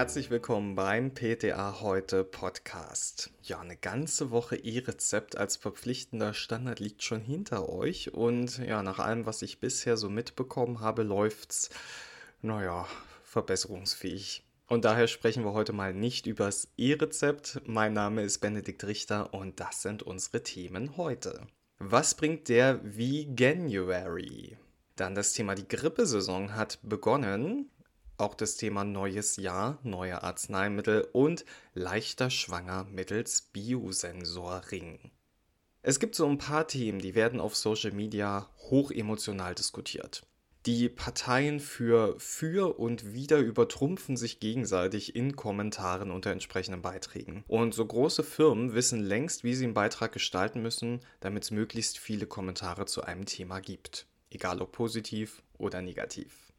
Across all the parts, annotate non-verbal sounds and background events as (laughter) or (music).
herzlich willkommen beim PTA heute Podcast. Ja, eine ganze Woche E-Rezept als verpflichtender Standard liegt schon hinter euch und ja, nach allem, was ich bisher so mitbekommen habe, läuft's, naja, verbesserungsfähig. Und daher sprechen wir heute mal nicht übers E-Rezept. Mein Name ist Benedikt Richter und das sind unsere Themen heute. Was bringt der Veganuary? Dann das Thema die Grippesaison hat begonnen. Auch das Thema neues Jahr, neue Arzneimittel und leichter schwanger mittels Biosensorring. Es gibt so ein paar Themen, die werden auf Social Media hoch emotional diskutiert. Die Parteien für für und wider übertrumpfen sich gegenseitig in Kommentaren unter entsprechenden Beiträgen. Und so große Firmen wissen längst, wie sie einen Beitrag gestalten müssen, damit es möglichst viele Kommentare zu einem Thema gibt. Egal ob positiv oder negativ.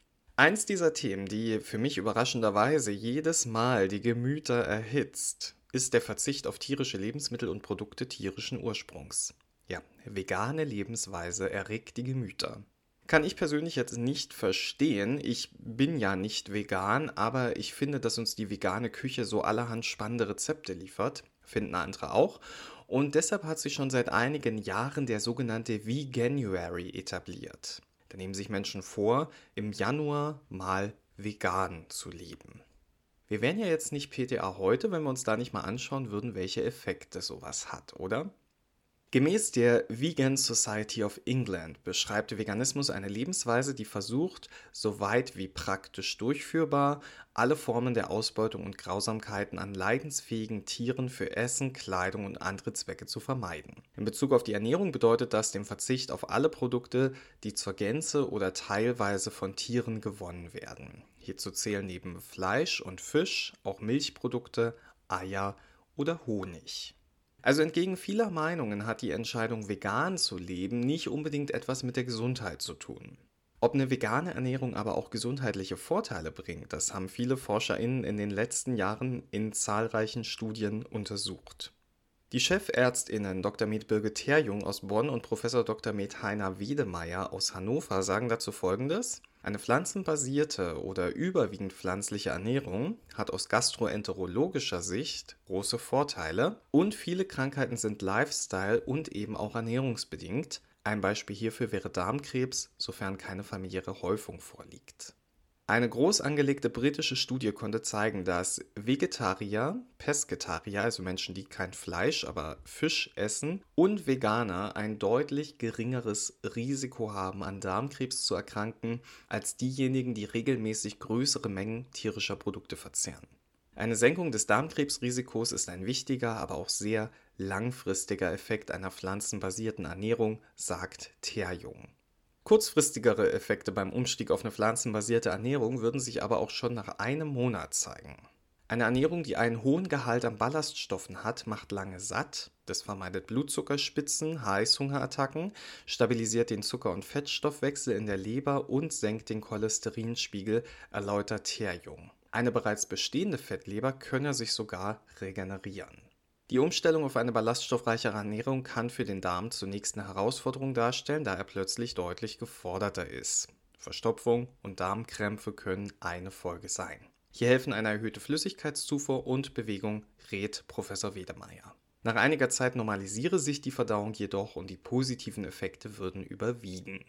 Eins dieser Themen, die für mich überraschenderweise jedes Mal die Gemüter erhitzt, ist der Verzicht auf tierische Lebensmittel und Produkte tierischen Ursprungs. Ja, vegane Lebensweise erregt die Gemüter. Kann ich persönlich jetzt nicht verstehen. Ich bin ja nicht vegan, aber ich finde, dass uns die vegane Küche so allerhand spannende Rezepte liefert. Finden andere auch. Und deshalb hat sich schon seit einigen Jahren der sogenannte Veganuary etabliert. Da nehmen sich Menschen vor, im Januar mal vegan zu leben. Wir wären ja jetzt nicht PTA heute, wenn wir uns da nicht mal anschauen würden, welche Effekte sowas hat, oder? Gemäß der Vegan Society of England beschreibt Veganismus eine Lebensweise, die versucht, so weit wie praktisch durchführbar, alle Formen der Ausbeutung und Grausamkeiten an leidensfähigen Tieren für Essen, Kleidung und andere Zwecke zu vermeiden. In Bezug auf die Ernährung bedeutet das den Verzicht auf alle Produkte, die zur Gänze oder teilweise von Tieren gewonnen werden. Hierzu zählen neben Fleisch und Fisch auch Milchprodukte, Eier oder Honig. Also entgegen vieler Meinungen hat die Entscheidung, vegan zu leben, nicht unbedingt etwas mit der Gesundheit zu tun. Ob eine vegane Ernährung aber auch gesundheitliche Vorteile bringt, das haben viele ForscherInnen in den letzten Jahren in zahlreichen Studien untersucht. Die Chefärztinnen Dr. Med Birgit Terjung aus Bonn und Professor Dr. Med Heiner Wedemeyer aus Hannover sagen dazu folgendes: Eine pflanzenbasierte oder überwiegend pflanzliche Ernährung hat aus gastroenterologischer Sicht große Vorteile und viele Krankheiten sind Lifestyle und eben auch ernährungsbedingt. Ein Beispiel hierfür wäre Darmkrebs, sofern keine familiäre Häufung vorliegt. Eine groß angelegte britische Studie konnte zeigen, dass Vegetarier, Pesketarier, also Menschen, die kein Fleisch, aber Fisch essen, und Veganer ein deutlich geringeres Risiko haben, an Darmkrebs zu erkranken, als diejenigen, die regelmäßig größere Mengen tierischer Produkte verzehren. Eine Senkung des Darmkrebsrisikos ist ein wichtiger, aber auch sehr langfristiger Effekt einer pflanzenbasierten Ernährung, sagt Terjung. Kurzfristigere Effekte beim Umstieg auf eine pflanzenbasierte Ernährung würden sich aber auch schon nach einem Monat zeigen. Eine Ernährung, die einen hohen Gehalt an Ballaststoffen hat, macht lange satt, das vermeidet Blutzuckerspitzen, Heißhungerattacken, stabilisiert den Zucker- und Fettstoffwechsel in der Leber und senkt den Cholesterinspiegel, erläutert Terjung. Eine bereits bestehende Fettleber könne sich sogar regenerieren. Die Umstellung auf eine ballaststoffreichere Ernährung kann für den Darm zunächst eine Herausforderung darstellen, da er plötzlich deutlich geforderter ist. Verstopfung und Darmkrämpfe können eine Folge sein. Hier helfen eine erhöhte Flüssigkeitszufuhr und Bewegung, rät Professor Wedemeyer. Nach einiger Zeit normalisiere sich die Verdauung jedoch und die positiven Effekte würden überwiegen.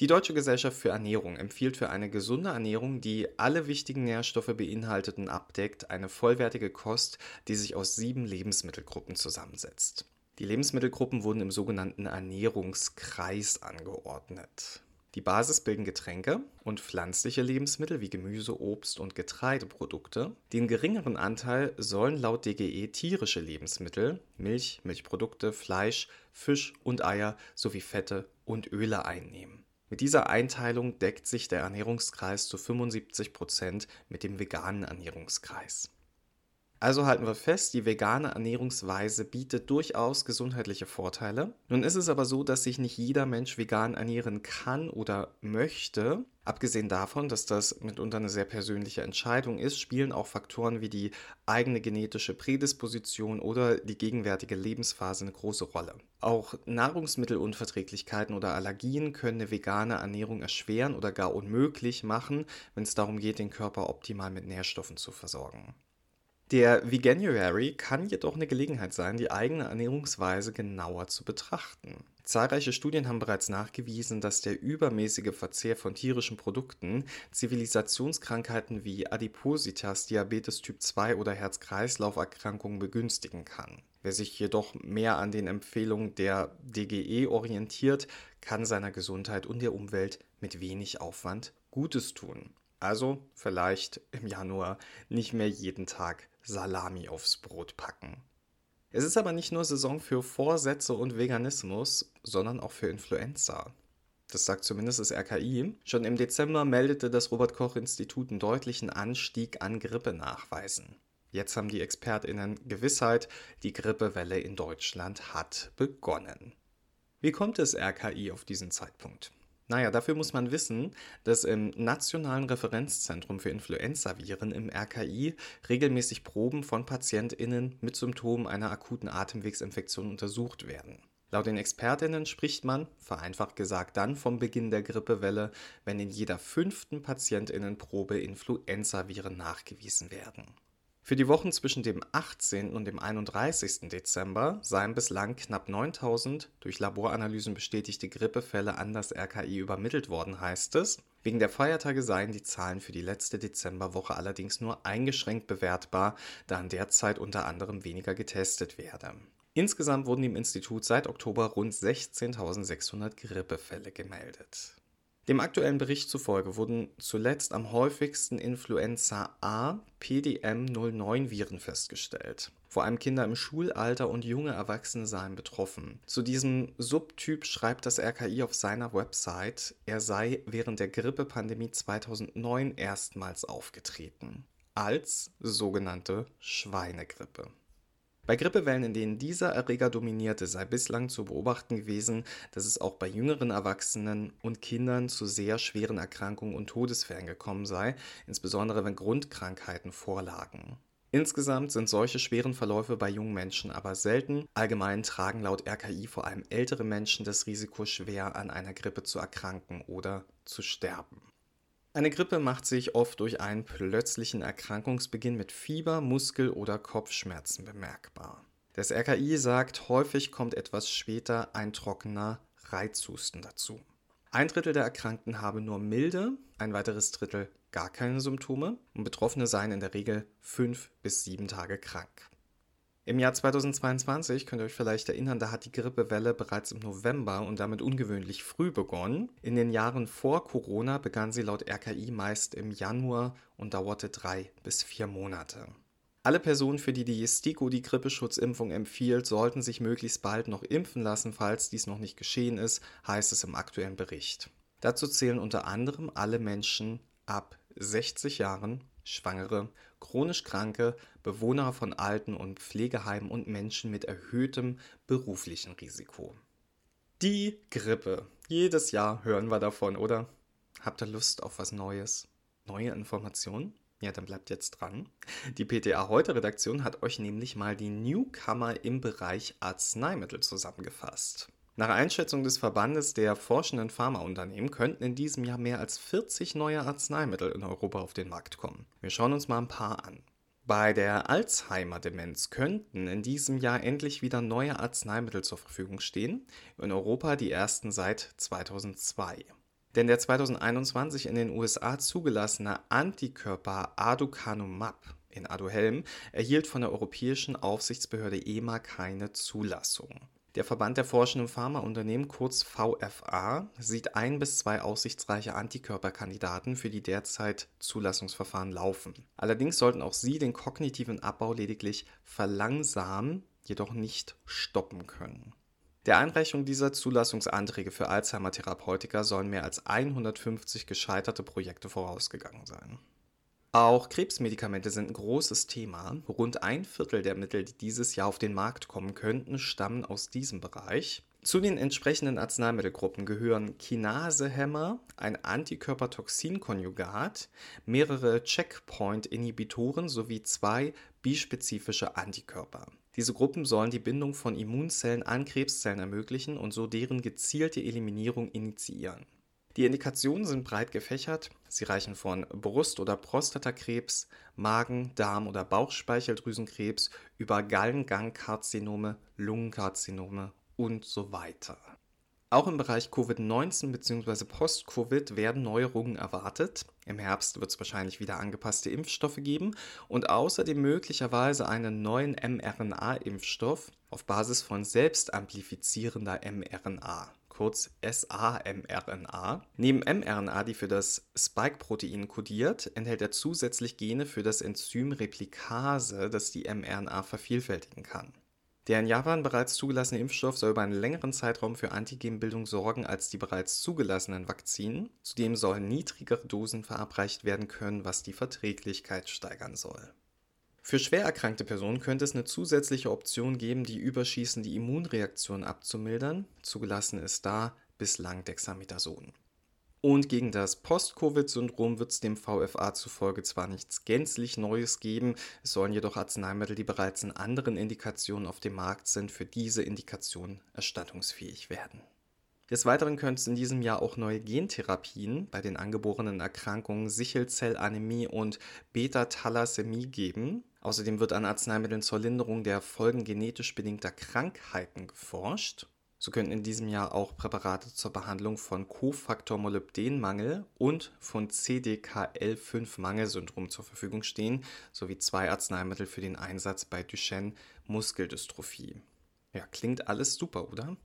Die Deutsche Gesellschaft für Ernährung empfiehlt für eine gesunde Ernährung, die alle wichtigen Nährstoffe beinhaltet und abdeckt, eine vollwertige Kost, die sich aus sieben Lebensmittelgruppen zusammensetzt. Die Lebensmittelgruppen wurden im sogenannten Ernährungskreis angeordnet. Die Basis bilden Getränke und pflanzliche Lebensmittel wie Gemüse, Obst und Getreideprodukte. Den geringeren Anteil sollen laut DGE tierische Lebensmittel, Milch, Milchprodukte, Fleisch, Fisch und Eier sowie Fette und Öle einnehmen. Mit dieser Einteilung deckt sich der Ernährungskreis zu 75 Prozent mit dem veganen Ernährungskreis. Also halten wir fest, die vegane Ernährungsweise bietet durchaus gesundheitliche Vorteile. Nun ist es aber so, dass sich nicht jeder Mensch vegan ernähren kann oder möchte. Abgesehen davon, dass das mitunter eine sehr persönliche Entscheidung ist, spielen auch Faktoren wie die eigene genetische Prädisposition oder die gegenwärtige Lebensphase eine große Rolle. Auch Nahrungsmittelunverträglichkeiten oder Allergien können eine vegane Ernährung erschweren oder gar unmöglich machen, wenn es darum geht, den Körper optimal mit Nährstoffen zu versorgen. Der Veganuary kann jedoch eine Gelegenheit sein, die eigene Ernährungsweise genauer zu betrachten. Zahlreiche Studien haben bereits nachgewiesen, dass der übermäßige Verzehr von tierischen Produkten Zivilisationskrankheiten wie Adipositas, Diabetes Typ 2 oder Herz-Kreislauf-Erkrankungen begünstigen kann. Wer sich jedoch mehr an den Empfehlungen der DGE orientiert, kann seiner Gesundheit und der Umwelt mit wenig Aufwand Gutes tun. Also vielleicht im Januar nicht mehr jeden Tag Salami aufs Brot packen. Es ist aber nicht nur Saison für Vorsätze und Veganismus, sondern auch für Influenza. Das sagt zumindest das RKI. Schon im Dezember meldete das Robert Koch Institut einen deutlichen Anstieg an Grippenachweisen. Jetzt haben die Expertinnen Gewissheit, die Grippewelle in Deutschland hat begonnen. Wie kommt das RKI auf diesen Zeitpunkt? Naja, dafür muss man wissen, dass im Nationalen Referenzzentrum für Influenzaviren im RKI regelmäßig Proben von PatientInnen mit Symptomen einer akuten Atemwegsinfektion untersucht werden. Laut den ExpertInnen spricht man, vereinfacht gesagt, dann vom Beginn der Grippewelle, wenn in jeder fünften PatientInnenprobe Influenzaviren nachgewiesen werden. Für die Wochen zwischen dem 18. und dem 31. Dezember seien bislang knapp 9000 durch Laboranalysen bestätigte Grippefälle an das RKI übermittelt worden, heißt es. Wegen der Feiertage seien die Zahlen für die letzte Dezemberwoche allerdings nur eingeschränkt bewertbar, da an der Zeit unter anderem weniger getestet werde. Insgesamt wurden im Institut seit Oktober rund 16.600 Grippefälle gemeldet. Dem aktuellen Bericht zufolge wurden zuletzt am häufigsten Influenza A PDM09-Viren festgestellt. Vor allem Kinder im Schulalter und junge Erwachsene seien betroffen. Zu diesem Subtyp schreibt das RKI auf seiner Website, er sei während der Grippepandemie 2009 erstmals aufgetreten. Als sogenannte Schweinegrippe. Bei Grippewellen, in denen dieser Erreger dominierte, sei bislang zu beobachten gewesen, dass es auch bei jüngeren Erwachsenen und Kindern zu sehr schweren Erkrankungen und Todesfällen gekommen sei, insbesondere wenn Grundkrankheiten vorlagen. Insgesamt sind solche schweren Verläufe bei jungen Menschen aber selten. Allgemein tragen laut RKI vor allem ältere Menschen das Risiko schwer an einer Grippe zu erkranken oder zu sterben. Eine Grippe macht sich oft durch einen plötzlichen Erkrankungsbeginn mit Fieber, Muskel- oder Kopfschmerzen bemerkbar. Das RKI sagt, häufig kommt etwas später ein trockener Reizhusten dazu. Ein Drittel der Erkrankten habe nur milde, ein weiteres Drittel gar keine Symptome und Betroffene seien in der Regel fünf bis sieben Tage krank. Im Jahr 2022 könnt ihr euch vielleicht erinnern, da hat die Grippewelle bereits im November und damit ungewöhnlich früh begonnen. In den Jahren vor Corona begann sie laut RKI meist im Januar und dauerte drei bis vier Monate. Alle Personen, für die die STIKO die Grippeschutzimpfung empfiehlt, sollten sich möglichst bald noch impfen lassen, falls dies noch nicht geschehen ist, heißt es im aktuellen Bericht. Dazu zählen unter anderem alle Menschen ab 60 Jahren, Schwangere chronisch Kranke, Bewohner von Alten- und Pflegeheimen und Menschen mit erhöhtem beruflichen Risiko. Die Grippe. Jedes Jahr hören wir davon, oder? Habt ihr Lust auf was Neues? Neue Informationen? Ja, dann bleibt jetzt dran. Die PTA Heute Redaktion hat euch nämlich mal die Newcomer im Bereich Arzneimittel zusammengefasst. Nach Einschätzung des Verbandes der forschenden Pharmaunternehmen könnten in diesem Jahr mehr als 40 neue Arzneimittel in Europa auf den Markt kommen. Wir schauen uns mal ein paar an. Bei der Alzheimer-Demenz könnten in diesem Jahr endlich wieder neue Arzneimittel zur Verfügung stehen, in Europa die ersten seit 2002. Denn der 2021 in den USA zugelassene Antikörper Aducanumab in Aduhelm erhielt von der Europäischen Aufsichtsbehörde EMA keine Zulassung. Der Verband der forschenden Pharmaunternehmen, kurz VFA, sieht ein bis zwei aussichtsreiche Antikörperkandidaten für die derzeit Zulassungsverfahren laufen. Allerdings sollten auch sie den kognitiven Abbau lediglich verlangsamen, jedoch nicht stoppen können. Der Einreichung dieser Zulassungsanträge für Alzheimer-Therapeutika sollen mehr als 150 gescheiterte Projekte vorausgegangen sein. Auch Krebsmedikamente sind ein großes Thema. Rund ein Viertel der Mittel, die dieses Jahr auf den Markt kommen könnten, stammen aus diesem Bereich. Zu den entsprechenden Arzneimittelgruppen gehören Kinasehämmer, ein Antikörpertoxinkonjugat, mehrere Checkpoint-Inhibitoren sowie zwei bispezifische Antikörper. Diese Gruppen sollen die Bindung von Immunzellen an Krebszellen ermöglichen und so deren gezielte Eliminierung initiieren. Die Indikationen sind breit gefächert. Sie reichen von Brust- oder Prostatakrebs, Magen-, Darm- oder Bauchspeicheldrüsenkrebs über Gallengangkarzinome, Lungenkarzinome und so weiter. Auch im Bereich Covid-19 bzw. Post-Covid werden Neuerungen erwartet. Im Herbst wird es wahrscheinlich wieder angepasste Impfstoffe geben und außerdem möglicherweise einen neuen mRNA-Impfstoff auf Basis von selbstamplifizierender mRNA kurz samRNA. Neben mRNA, die für das Spike-Protein kodiert, enthält er zusätzlich Gene für das Enzym Replikase, das die mRNA vervielfältigen kann. Der in Japan bereits zugelassene Impfstoff soll über einen längeren Zeitraum für Antigenbildung sorgen als die bereits zugelassenen Vakzinen. Zudem sollen niedrigere Dosen verabreicht werden können, was die Verträglichkeit steigern soll. Für schwer erkrankte Personen könnte es eine zusätzliche Option geben, die überschießende Immunreaktion abzumildern. Zugelassen ist da bislang Dexamethason. Und gegen das Post-Covid-Syndrom wird es dem VFA zufolge zwar nichts gänzlich Neues geben, es sollen jedoch Arzneimittel, die bereits in anderen Indikationen auf dem Markt sind, für diese Indikation erstattungsfähig werden. Des Weiteren könnte es in diesem Jahr auch neue Gentherapien bei den angeborenen Erkrankungen Sichelzellanämie und Beta-Thalassämie geben. Außerdem wird an Arzneimitteln zur Linderung der Folgen genetisch bedingter Krankheiten geforscht. So könnten in diesem Jahr auch Präparate zur Behandlung von Kofaktor-Molybdenmangel und von CDKL5-Mangelsyndrom zur Verfügung stehen, sowie zwei Arzneimittel für den Einsatz bei Duchenne-Muskeldystrophie. Ja, klingt alles super, oder?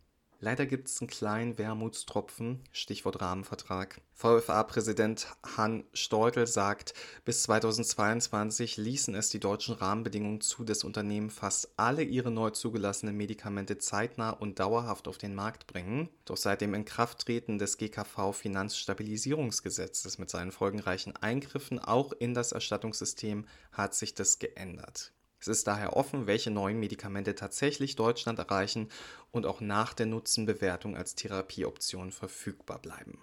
Leider gibt es einen kleinen Wermutstropfen, Stichwort Rahmenvertrag. VFA-Präsident Han Steutel sagt, bis 2022 ließen es die deutschen Rahmenbedingungen zu, dass Unternehmen fast alle ihre neu zugelassenen Medikamente zeitnah und dauerhaft auf den Markt bringen. Doch seit dem Inkrafttreten des GKV-Finanzstabilisierungsgesetzes mit seinen folgenreichen Eingriffen auch in das Erstattungssystem hat sich das geändert. Es ist daher offen, welche neuen Medikamente tatsächlich Deutschland erreichen und auch nach der Nutzenbewertung als Therapieoption verfügbar bleiben.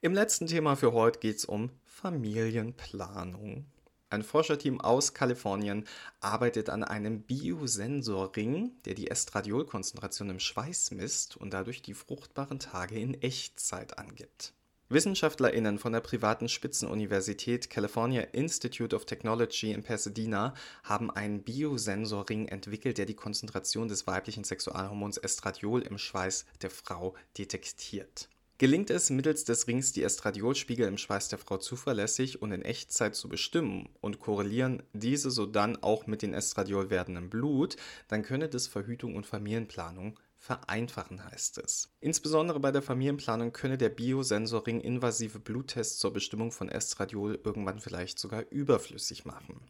Im letzten Thema für heute geht es um Familienplanung. Ein Forscherteam aus Kalifornien arbeitet an einem Biosensorring, der die Estradiolkonzentration im Schweiß misst und dadurch die fruchtbaren Tage in Echtzeit angibt. WissenschaftlerInnen von der privaten Spitzenuniversität California Institute of Technology in Pasadena haben einen Biosensorring entwickelt, der die Konzentration des weiblichen Sexualhormons Estradiol im Schweiß der Frau detektiert. Gelingt es, mittels des Rings die Estradiolspiegel im Schweiß der Frau zuverlässig und in Echtzeit zu bestimmen und korrelieren diese sodann auch mit den Estradiolwerten im Blut, dann könne das Verhütung und Familienplanung vereinfachen, heißt es. Insbesondere bei der Familienplanung könne der Biosensoring invasive Bluttests zur Bestimmung von Estradiol irgendwann vielleicht sogar überflüssig machen.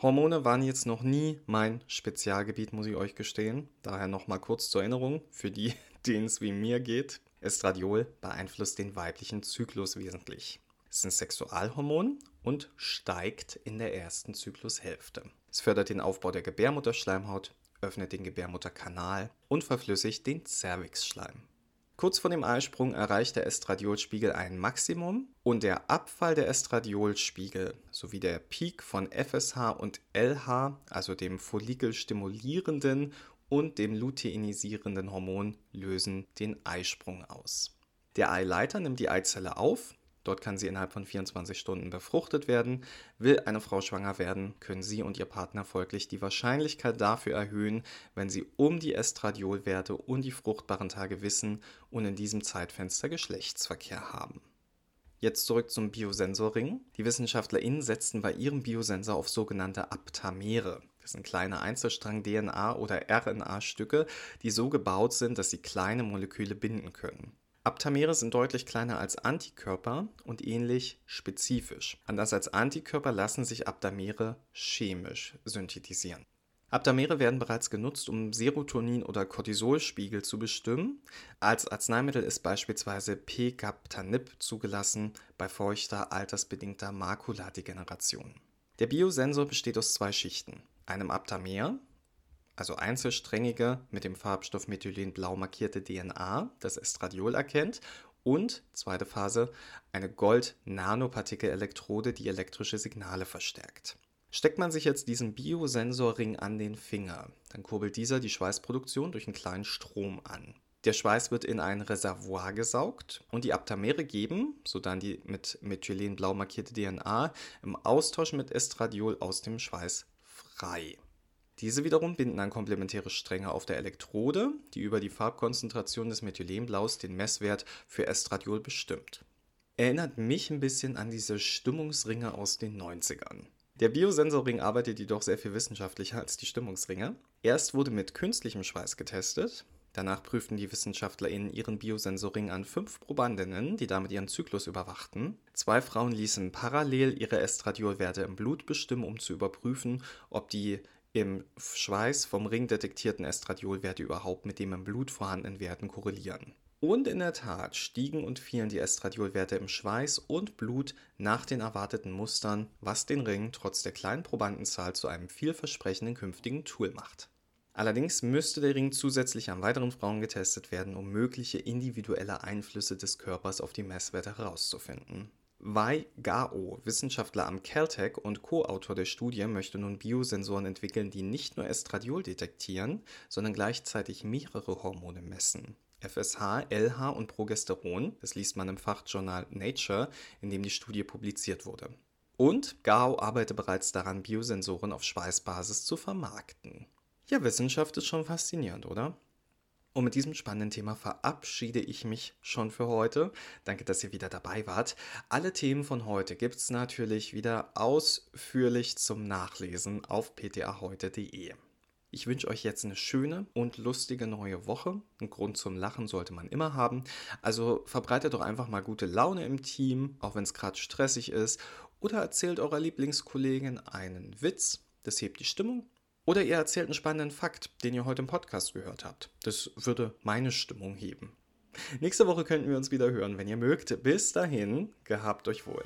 Hormone waren jetzt noch nie mein Spezialgebiet, muss ich euch gestehen. Daher nochmal kurz zur Erinnerung, für die, (laughs) denen es wie mir geht. Estradiol beeinflusst den weiblichen Zyklus wesentlich. Es ist ein Sexualhormon und steigt in der ersten Zyklushälfte. Es fördert den Aufbau der Gebärmutterschleimhaut, öffnet den Gebärmutterkanal und verflüssigt den Cervixschleim. Kurz vor dem Eisprung erreicht der Estradiolspiegel ein Maximum und der Abfall der Estradiolspiegel sowie der Peak von FSH und LH, also dem follikelstimulierenden und dem luteinisierenden Hormon, lösen den Eisprung aus. Der Eileiter nimmt die Eizelle auf Dort kann sie innerhalb von 24 Stunden befruchtet werden. Will eine Frau schwanger werden, können sie und ihr Partner folglich die Wahrscheinlichkeit dafür erhöhen, wenn sie um die Estradiolwerte und die fruchtbaren Tage wissen und in diesem Zeitfenster Geschlechtsverkehr haben. Jetzt zurück zum Biosensorring. Die WissenschaftlerInnen setzten bei ihrem Biosensor auf sogenannte Aptamere. Das sind kleine Einzelstrang-DNA- oder RNA-Stücke, die so gebaut sind, dass sie kleine Moleküle binden können. Aptamere sind deutlich kleiner als Antikörper und ähnlich spezifisch. Anders als Antikörper lassen sich Aptamere chemisch synthetisieren. Aptamere werden bereits genutzt, um Serotonin- oder Cortisolspiegel zu bestimmen. Als Arzneimittel ist beispielsweise Pegaptanib zugelassen bei feuchter, altersbedingter Makuladegeneration. Der Biosensor besteht aus zwei Schichten, einem Aptamer, also einzelsträngige mit dem Farbstoff Methylen blau markierte DNA, das Estradiol erkennt, und zweite Phase eine Gold-Nanopartikel-Elektrode, die elektrische Signale verstärkt. Steckt man sich jetzt diesen Biosensorring an den Finger, dann kurbelt dieser die Schweißproduktion durch einen kleinen Strom an. Der Schweiß wird in ein Reservoir gesaugt und die Aptamere geben, so dann die mit Methylenblau markierte DNA, im Austausch mit Estradiol aus dem Schweiß frei. Diese wiederum binden dann komplementäre Stränge auf der Elektrode, die über die Farbkonzentration des Methylenblaus den Messwert für Estradiol bestimmt. Erinnert mich ein bisschen an diese Stimmungsringe aus den 90ern. Der Biosensorring arbeitet jedoch sehr viel wissenschaftlicher als die Stimmungsringe. Erst wurde mit künstlichem Schweiß getestet. Danach prüften die WissenschaftlerInnen ihren Biosensorring an fünf Probandinnen, die damit ihren Zyklus überwachten. Zwei Frauen ließen parallel ihre Estradiolwerte im Blut bestimmen, um zu überprüfen, ob die im Schweiß vom Ring detektierten Estradiolwerte überhaupt mit dem im Blut vorhandenen Werten korrelieren. Und in der Tat stiegen und fielen die Estradiolwerte im Schweiß und Blut nach den erwarteten Mustern, was den Ring trotz der kleinen Probandenzahl zu einem vielversprechenden künftigen Tool macht. Allerdings müsste der Ring zusätzlich an weiteren Frauen getestet werden, um mögliche individuelle Einflüsse des Körpers auf die Messwerte herauszufinden. Wei Gao, Wissenschaftler am Caltech und Co-Autor der Studie, möchte nun Biosensoren entwickeln, die nicht nur Estradiol detektieren, sondern gleichzeitig mehrere Hormone messen. FSH, LH und Progesteron. Das liest man im Fachjournal Nature, in dem die Studie publiziert wurde. Und Gao arbeitet bereits daran, Biosensoren auf Schweißbasis zu vermarkten. Ja, Wissenschaft ist schon faszinierend, oder? Und mit diesem spannenden Thema verabschiede ich mich schon für heute. Danke, dass ihr wieder dabei wart. Alle Themen von heute gibt es natürlich wieder ausführlich zum Nachlesen auf ptaheute.de. Ich wünsche euch jetzt eine schöne und lustige neue Woche. Ein Grund zum Lachen sollte man immer haben. Also verbreitet doch einfach mal gute Laune im Team, auch wenn es gerade stressig ist. Oder erzählt eurer Lieblingskollegin einen Witz. Das hebt die Stimmung. Oder ihr erzählt einen spannenden Fakt, den ihr heute im Podcast gehört habt. Das würde meine Stimmung heben. Nächste Woche könnten wir uns wieder hören, wenn ihr mögt. Bis dahin, gehabt euch wohl.